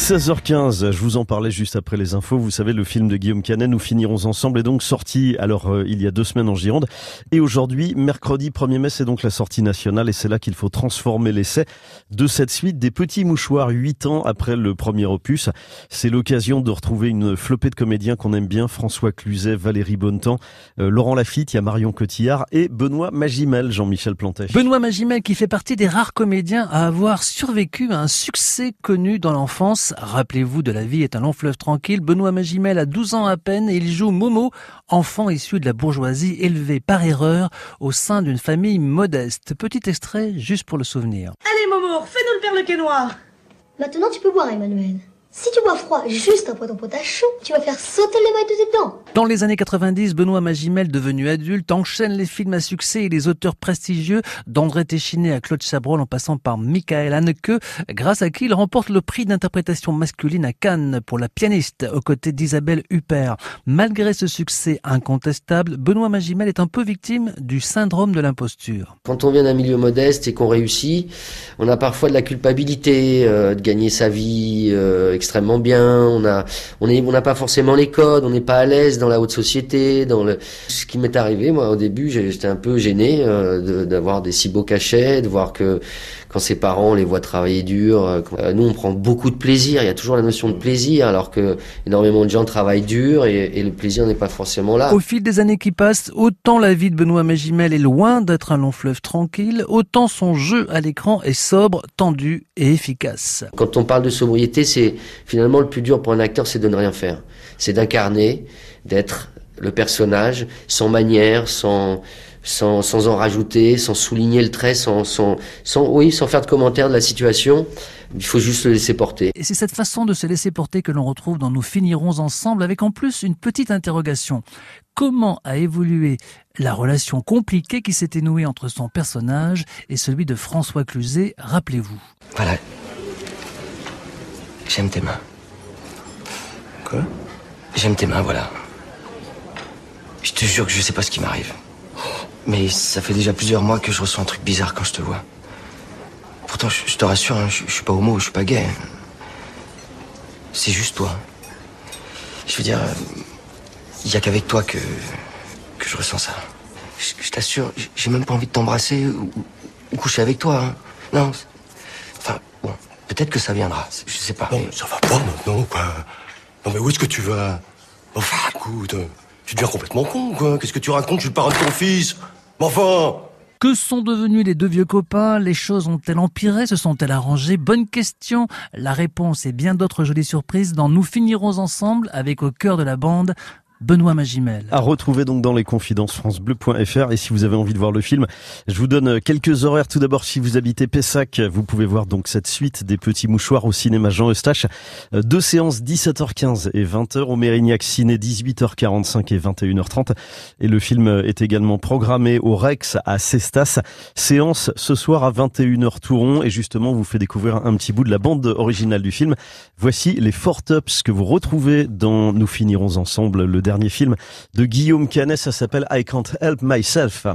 16h15, je vous en parlais juste après les infos. Vous savez, le film de Guillaume Canet, Nous finirons ensemble, est donc sorti alors euh, il y a deux semaines en Gironde. Et aujourd'hui, mercredi 1er mai, c'est donc la sortie nationale et c'est là qu'il faut transformer l'essai de cette suite des petits mouchoirs huit ans après le premier opus. C'est l'occasion de retrouver une flopée de comédiens qu'on aime bien, François Cluzet, Valérie Bonnetan, euh, Laurent Lafitte, il y a Marion Cotillard et Benoît Magimel, Jean-Michel Plantet. Benoît Magimel qui fait partie des rares comédiens à avoir survécu à un succès connu dans l'enfance Rappelez-vous de La vie est un long fleuve tranquille. Benoît Magimel a 12 ans à peine et il joue Momo, enfant issu de la bourgeoisie élevé par erreur au sein d'une famille modeste. Petit extrait juste pour le souvenir. Allez Momo, fais-nous le perlequet noir. Maintenant tu peux boire Emmanuel. Si tu bois froid juste après ton potage chaud, tu vas faire sauter les mailles de tes dents. Dans les années 90, Benoît Magimel, devenu adulte, enchaîne les films à succès et les auteurs prestigieux d'André Téchiné à Claude Chabrol en passant par Michael Haneke, grâce à qui il remporte le prix d'interprétation masculine à Cannes pour la pianiste aux côtés d'Isabelle Huppert. Malgré ce succès incontestable, Benoît Magimel est un peu victime du syndrome de l'imposture. Quand on vient d'un milieu modeste et qu'on réussit, on a parfois de la culpabilité euh, de gagner sa vie, euh, extrêmement bien, on a, on est, on n'a pas forcément les codes, on n'est pas à l'aise dans la haute société, dans le. Ce qui m'est arrivé, moi, au début, j'étais un peu gêné euh, d'avoir des si beaux cachets, de voir que quand ses parents les voient travailler dur, euh, nous on prend beaucoup de plaisir. Il y a toujours la notion de plaisir, alors que énormément de gens travaillent dur et, et le plaisir n'est pas forcément là. Au fil des années qui passent, autant la vie de Benoît Magimel est loin d'être un long fleuve tranquille, autant son jeu à l'écran est sobre, tendu et efficace. Quand on parle de sobriété, c'est finalement le plus dur pour un acteur, c'est de ne rien faire. C'est d'incarner, d'être le personnage, sans manière, sans, sans, sans en rajouter, sans souligner le trait, sans, sans, sans, oui, sans faire de commentaires de la situation. Il faut juste le laisser porter. Et c'est cette façon de se laisser porter que l'on retrouve dans Nous finirons ensemble avec en plus une petite interrogation. Comment a évolué la relation compliquée qui s'était nouée entre son personnage et celui de François Cluzet, rappelez-vous? Voilà, J'aime tes mains. Quoi? J'aime tes mains, voilà. Je te jure que je sais pas ce qui m'arrive. Mais ça fait déjà plusieurs mois que je ressens un truc bizarre quand je te vois. Pourtant, je, te rassure, hein, je, suis pas homo, je suis pas gay. C'est juste toi. Je veux dire, il y a qu'avec toi que, que je ressens ça. Je, t'assure, j'ai même pas envie de t'embrasser ou, coucher avec toi. Hein. Non, Peut-être que ça viendra, je sais pas. Non, ça va pas maintenant, quoi. Non, mais où est-ce que tu vas? Enfin, écoute, tu deviens complètement con, quoi. Qu'est-ce que tu racontes? Je suis le parent de ton fils. Mais enfin que sont devenus les deux vieux copains? Les choses ont-elles empiré? Se sont-elles arrangées? Bonne question. La réponse et bien d'autres jolies surprises dans Nous finirons ensemble avec au cœur de la bande Benoît Magimel. À retrouver donc dans les confidences francebleu.fr et si vous avez envie de voir le film, je vous donne quelques horaires. Tout d'abord, si vous habitez Pessac, vous pouvez voir donc cette suite des petits mouchoirs au cinéma Jean Eustache. Euh, deux séances 17h15 et 20h au Mérignac Ciné 18h45 et 21h30. Et le film est également programmé au Rex à Cestas. Séance ce soir à 21h Touron et justement vous fait découvrir un petit bout de la bande originale du film. Voici les Four Tops que vous retrouvez dans Nous finirons ensemble le film de Guillaume Canet, ça s'appelle I Can't Help Myself.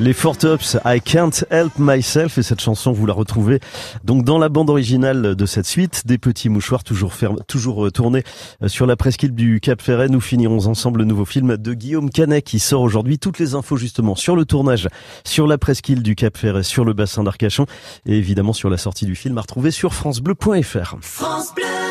Les Four Tops, I Can't Help Myself, et cette chanson, vous la retrouvez donc dans la bande originale de cette suite, des petits mouchoirs toujours ferme, toujours euh, tournés euh, sur la presqu'île du Cap Ferret. Nous finirons ensemble le nouveau film de Guillaume Canet qui sort aujourd'hui. Toutes les infos justement sur le tournage, sur la presqu'île du Cap Ferret, sur le bassin d'Arcachon et évidemment sur la sortie du film à retrouver sur francebleu.fr. France Bleu